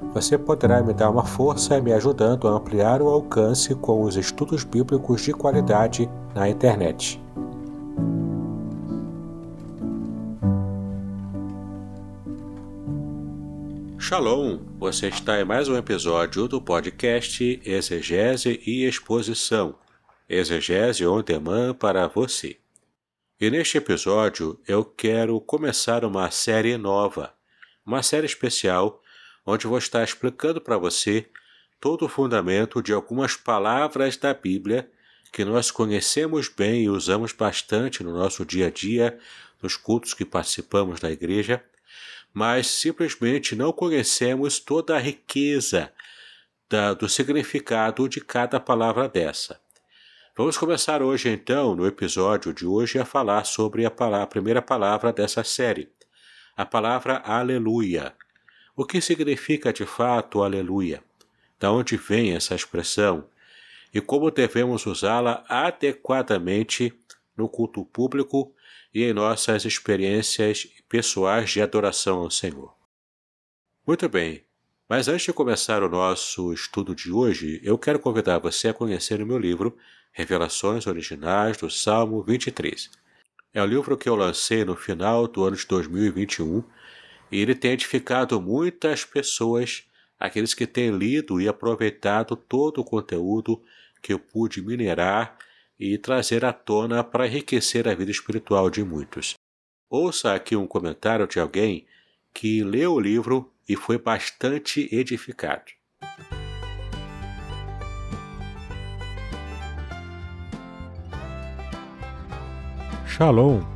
Você poderá me dar uma força me ajudando a ampliar o alcance com os estudos bíblicos de qualidade na internet. Shalom! Você está em mais um episódio do podcast Exegese e Exposição. Exegese on demand para você. E neste episódio eu quero começar uma série nova, uma série especial onde vou estar explicando para você todo o fundamento de algumas palavras da Bíblia que nós conhecemos bem e usamos bastante no nosso dia a dia, nos cultos que participamos da igreja, mas simplesmente não conhecemos toda a riqueza da, do significado de cada palavra dessa. Vamos começar hoje, então, no episódio de hoje, a falar sobre a, palavra, a primeira palavra dessa série, a palavra Aleluia. O que significa de fato aleluia? Da onde vem essa expressão? E como devemos usá-la adequadamente no culto público e em nossas experiências pessoais de adoração ao Senhor? Muito bem, mas antes de começar o nosso estudo de hoje, eu quero convidar você a conhecer o meu livro Revelações Originais do Salmo 23. É o livro que eu lancei no final do ano de 2021 e ele tem edificado muitas pessoas, aqueles que têm lido e aproveitado todo o conteúdo que eu pude minerar e trazer à tona para enriquecer a vida espiritual de muitos. Ouça aqui um comentário de alguém que leu o livro e foi bastante edificado. Shalom!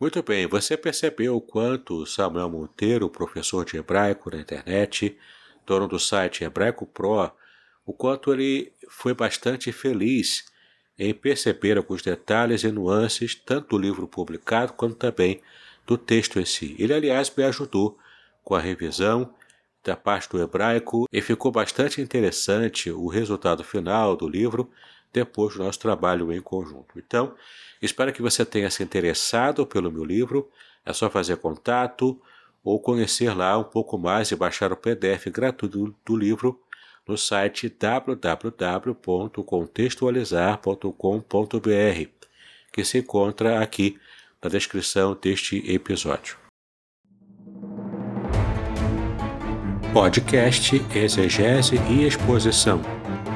Muito bem, você percebeu o quanto Samuel Monteiro, professor de hebraico na internet, dono do site Hebraico Pro, o quanto ele foi bastante feliz em perceber alguns detalhes e nuances, tanto do livro publicado quanto também do texto em si. Ele, aliás, me ajudou com a revisão da parte do hebraico e ficou bastante interessante o resultado final do livro depois do nosso trabalho em conjunto. Então, espero que você tenha se interessado pelo meu livro. É só fazer contato ou conhecer lá um pouco mais e baixar o PDF gratuito do, livro no site www.contextualizar.com.br, que se encontra aqui na descrição deste episódio. Podcast Exegese e Exposição.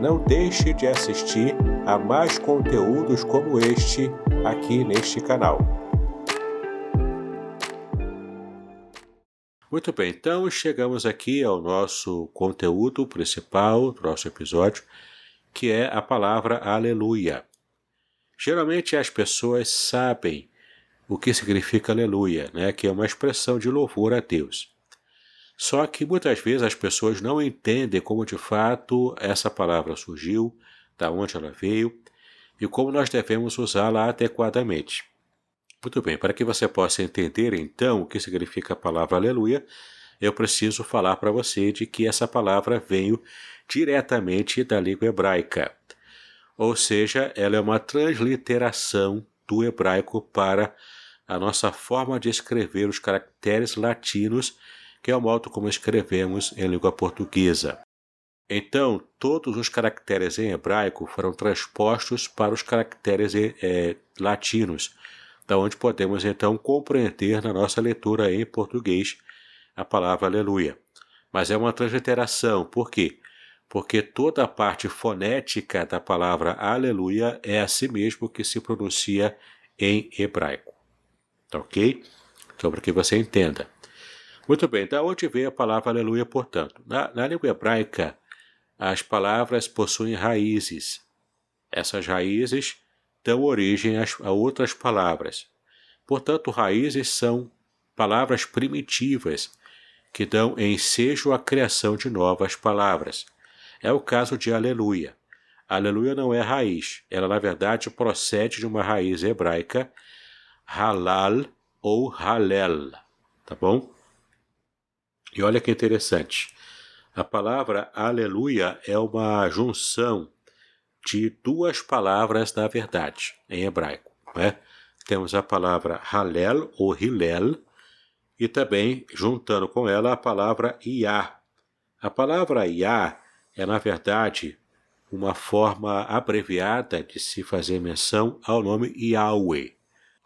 não deixe de assistir a mais conteúdos como este aqui neste canal. Muito bem, então chegamos aqui ao nosso conteúdo principal nosso episódio, que é a palavra aleluia. Geralmente as pessoas sabem o que significa aleluia, né? que é uma expressão de louvor a Deus. Só que muitas vezes as pessoas não entendem como de fato essa palavra surgiu, da onde ela veio e como nós devemos usá-la adequadamente. Muito bem, para que você possa entender então o que significa a palavra aleluia, eu preciso falar para você de que essa palavra veio diretamente da língua hebraica. Ou seja, ela é uma transliteração do hebraico para a nossa forma de escrever os caracteres latinos, que é o modo como escrevemos em língua portuguesa. Então, todos os caracteres em hebraico foram transpostos para os caracteres é, latinos, da onde podemos então compreender na nossa leitura em português a palavra aleluia. Mas é uma transliteração, por quê? Porque toda a parte fonética da palavra aleluia é assim mesmo que se pronuncia em hebraico. Tá ok? Então, para que você entenda. Muito bem, da onde veio a palavra aleluia, portanto? Na, na língua hebraica, as palavras possuem raízes. Essas raízes dão origem a outras palavras. Portanto, raízes são palavras primitivas que dão ensejo à criação de novas palavras. É o caso de aleluia. Aleluia não é raiz, ela na verdade procede de uma raiz hebraica halal ou halel, tá bom? E olha que interessante. A palavra aleluia é uma junção de duas palavras da verdade em hebraico. Né? Temos a palavra halel ou hilel e também, juntando com ela, a palavra iá. A palavra iá é, na verdade, uma forma abreviada de se fazer menção ao nome Yahweh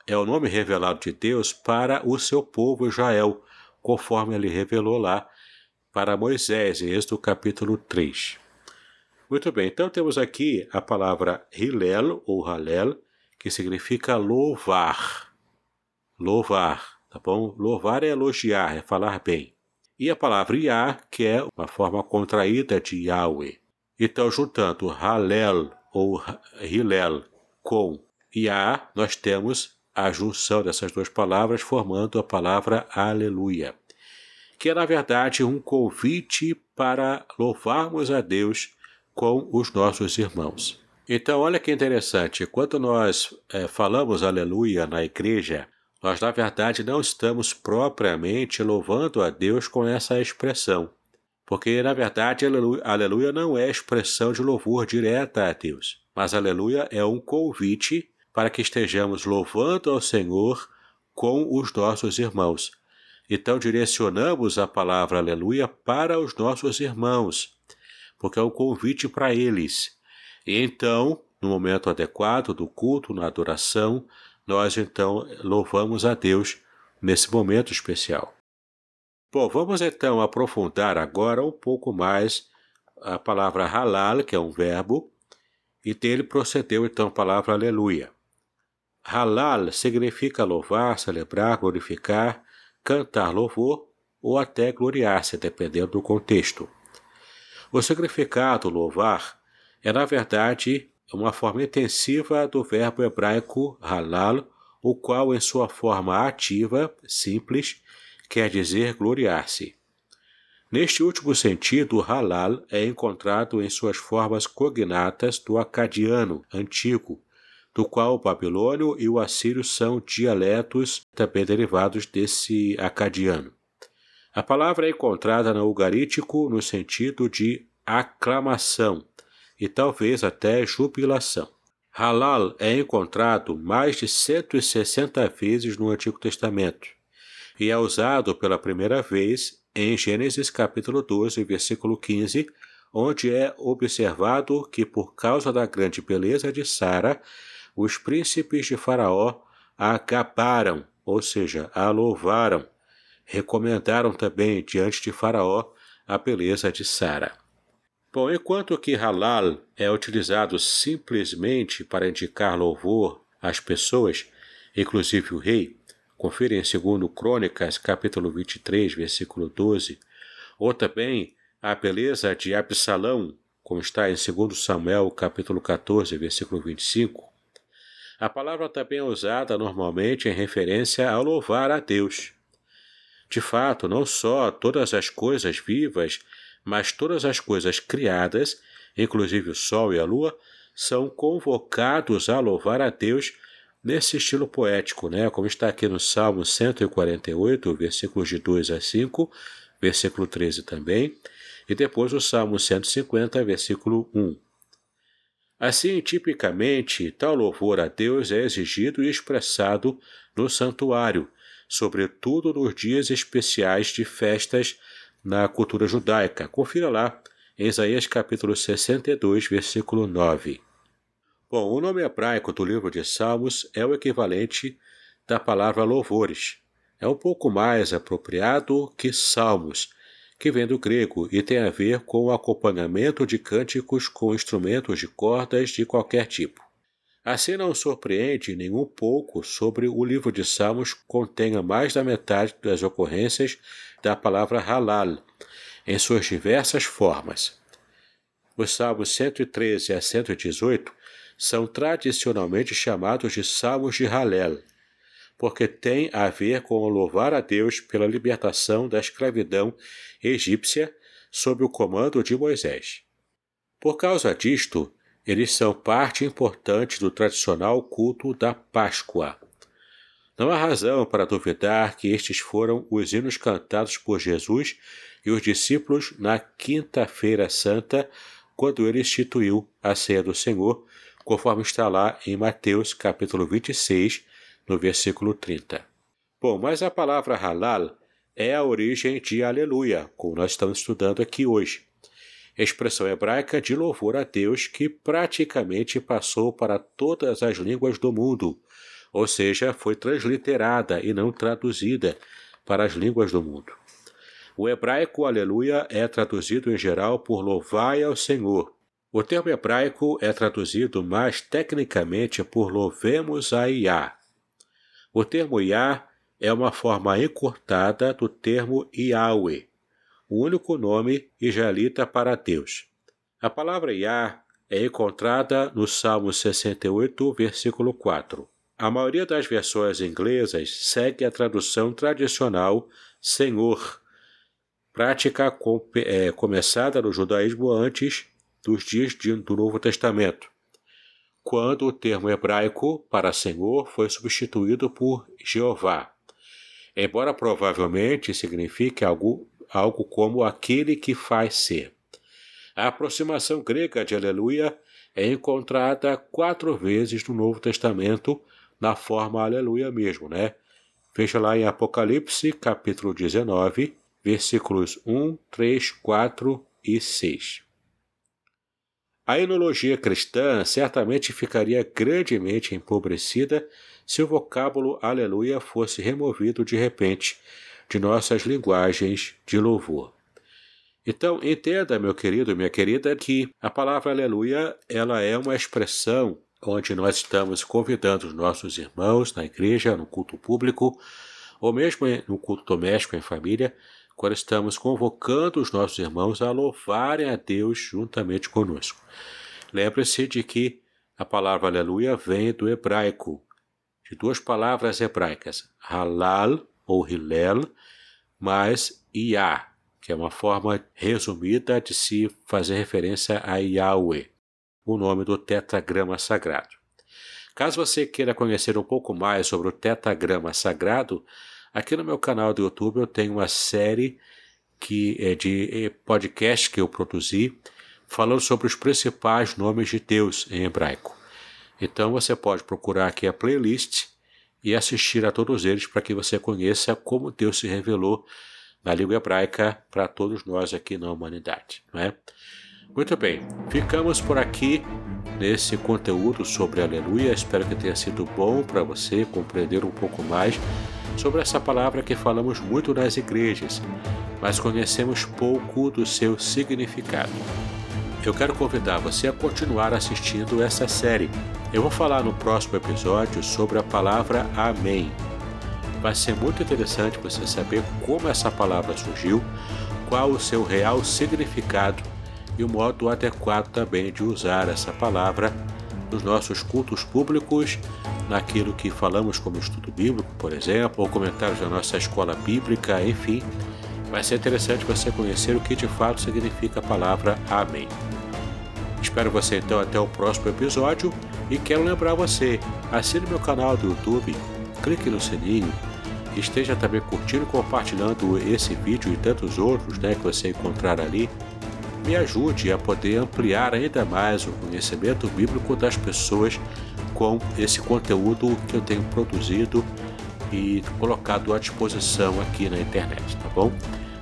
é o nome revelado de Deus para o seu povo Israel, conforme ele revelou lá para Moisés, em Êxodo capítulo 3. Muito bem, então temos aqui a palavra Hilel ou Halel, que significa louvar. Louvar, tá bom? Louvar é elogiar, é falar bem. E a palavra Yah, que é uma forma contraída de Yahweh. Então, juntando Halel ou Hilel com Yah, nós temos a junção dessas duas palavras formando a palavra aleluia, que é na verdade um convite para louvarmos a Deus com os nossos irmãos. Então, olha que interessante, quando nós é, falamos aleluia na igreja, nós na verdade não estamos propriamente louvando a Deus com essa expressão. Porque, na verdade, aleluia, não é expressão de louvor direta a Deus, mas aleluia é um convite para que estejamos louvando ao Senhor com os nossos irmãos. Então direcionamos a palavra aleluia para os nossos irmãos, porque é um convite para eles. E então, no momento adequado do culto, na adoração, nós então louvamos a Deus nesse momento especial. Bom, vamos então aprofundar agora um pouco mais a palavra halal, que é um verbo, e dele procedeu então a palavra aleluia. Halal significa louvar, celebrar, glorificar, cantar louvor ou até gloriar-se, dependendo do contexto. O significado louvar é, na verdade, uma forma intensiva do verbo hebraico halal, o qual, em sua forma ativa, simples, quer dizer gloriar-se. Neste último sentido, halal é encontrado em suas formas cognatas do acadiano antigo, do qual o babilônio e o assírio são dialetos também derivados desse acadiano. A palavra é encontrada no ugarítico no sentido de aclamação e talvez até jubilação. Halal é encontrado mais de 160 vezes no Antigo Testamento e é usado pela primeira vez em Gênesis capítulo 12, versículo 15, onde é observado que por causa da grande beleza de Sara, os príncipes de Faraó a gabaram, ou seja, a louvaram. Recomendaram também diante de Faraó a beleza de Sara. Bom, enquanto que halal é utilizado simplesmente para indicar louvor às pessoas, inclusive o rei, confira em 2 Crônicas, capítulo 23, versículo 12, ou também a beleza de Absalão, como está em 2 Samuel, capítulo 14, versículo 25, a palavra também é usada normalmente em referência ao louvar a Deus. De fato, não só todas as coisas vivas, mas todas as coisas criadas, inclusive o Sol e a Lua, são convocados a louvar a Deus nesse estilo poético, né? como está aqui no Salmo 148, versículos de 2 a 5, versículo 13 também, e depois o Salmo 150, versículo 1. Assim, tipicamente, tal louvor a Deus é exigido e expressado no santuário, sobretudo nos dias especiais de festas na cultura judaica. Confira lá, em Isaías capítulo 62, versículo 9. Bom, o nome hebraico do livro de Salmos é o equivalente da palavra louvores. É um pouco mais apropriado que salmos, que vem do grego e tem a ver com o acompanhamento de cânticos com instrumentos de cordas de qualquer tipo. Assim não surpreende nem um pouco sobre o livro de Salmos contenha mais da metade das ocorrências da palavra halal, em suas diversas formas. Os Salmos 113 a 118 são tradicionalmente chamados de Salmos de Halel, porque tem a ver com louvar a Deus pela libertação da escravidão egípcia sob o comando de Moisés. Por causa disto, eles são parte importante do tradicional culto da Páscoa. Não há razão para duvidar que estes foram os hinos cantados por Jesus e os discípulos na Quinta-feira Santa, quando ele instituiu a ceia do Senhor, conforme está lá em Mateus capítulo 26, no versículo 30. Bom, mas a palavra halal é a origem de aleluia, como nós estamos estudando aqui hoje. Expressão hebraica de louvor a Deus que praticamente passou para todas as línguas do mundo, ou seja, foi transliterada e não traduzida para as línguas do mundo. O hebraico aleluia é traduzido em geral por louvai ao Senhor. O termo hebraico é traduzido mais tecnicamente por louvemos a Iá. O termo Iá é uma forma encurtada do termo Yahweh, o único nome israelita para Deus. A palavra Yah é encontrada no Salmo 68, versículo 4. A maioria das versões inglesas segue a tradução tradicional Senhor, prática com, é, começada no judaísmo antes dos dias do Novo Testamento quando o termo hebraico para Senhor foi substituído por Jeová, embora provavelmente signifique algo, algo como aquele que faz ser. A aproximação grega de aleluia é encontrada quatro vezes no Novo Testamento na forma aleluia mesmo, né? Veja lá em Apocalipse, capítulo 19, versículos 1, 3, 4 e 6. A enologia cristã certamente ficaria grandemente empobrecida se o vocábulo aleluia fosse removido de repente de nossas linguagens de louvor. Então, entenda, meu querido, minha querida, que a palavra aleluia, ela é uma expressão onde nós estamos convidando os nossos irmãos na igreja, no culto público, ou mesmo no culto doméstico em família, quando estamos convocando os nossos irmãos a louvarem a Deus juntamente conosco. Lembre-se de que a palavra aleluia vem do hebraico, de duas palavras hebraicas, halal ou hilel, mais iá, que é uma forma resumida de se fazer referência a Yahweh, o nome do tetragrama sagrado. Caso você queira conhecer um pouco mais sobre o tetragrama sagrado, aqui no meu canal do YouTube eu tenho uma série que é de podcast que eu produzi falando sobre os principais nomes de Deus em hebraico. Então você pode procurar aqui a playlist e assistir a todos eles para que você conheça como Deus se revelou na língua hebraica para todos nós aqui na humanidade. Não é? Muito bem, ficamos por aqui nesse conteúdo sobre Aleluia. Espero que tenha sido bom para você compreender um pouco mais sobre essa palavra que falamos muito nas igrejas, mas conhecemos pouco do seu significado. Eu quero convidar você a continuar assistindo essa série. Eu vou falar no próximo episódio sobre a palavra Amém vai ser muito interessante você saber como essa palavra surgiu, qual o seu real significado e o modo adequado também de usar essa palavra nos nossos cultos públicos, naquilo que falamos como estudo bíblico, por exemplo, ou comentários da nossa escola bíblica, enfim. Vai ser interessante você conhecer o que de fato significa a palavra Amém. Espero você então até o próximo episódio e quero lembrar você, assine meu canal do YouTube, clique no sininho esteja também curtindo e compartilhando esse vídeo e tantos outros né, que você encontrar ali. Me ajude a poder ampliar ainda mais o conhecimento bíblico das pessoas com esse conteúdo que eu tenho produzido e colocado à disposição aqui na internet, tá bom?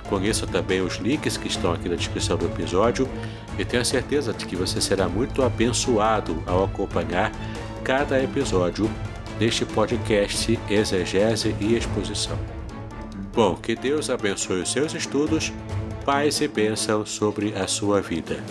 Conheça também os links que estão aqui na descrição do episódio e tenha certeza de que você será muito abençoado ao acompanhar cada episódio deste podcast Exegese e Exposição. Bom, que Deus abençoe os seus estudos, paz e bênção sobre a sua vida.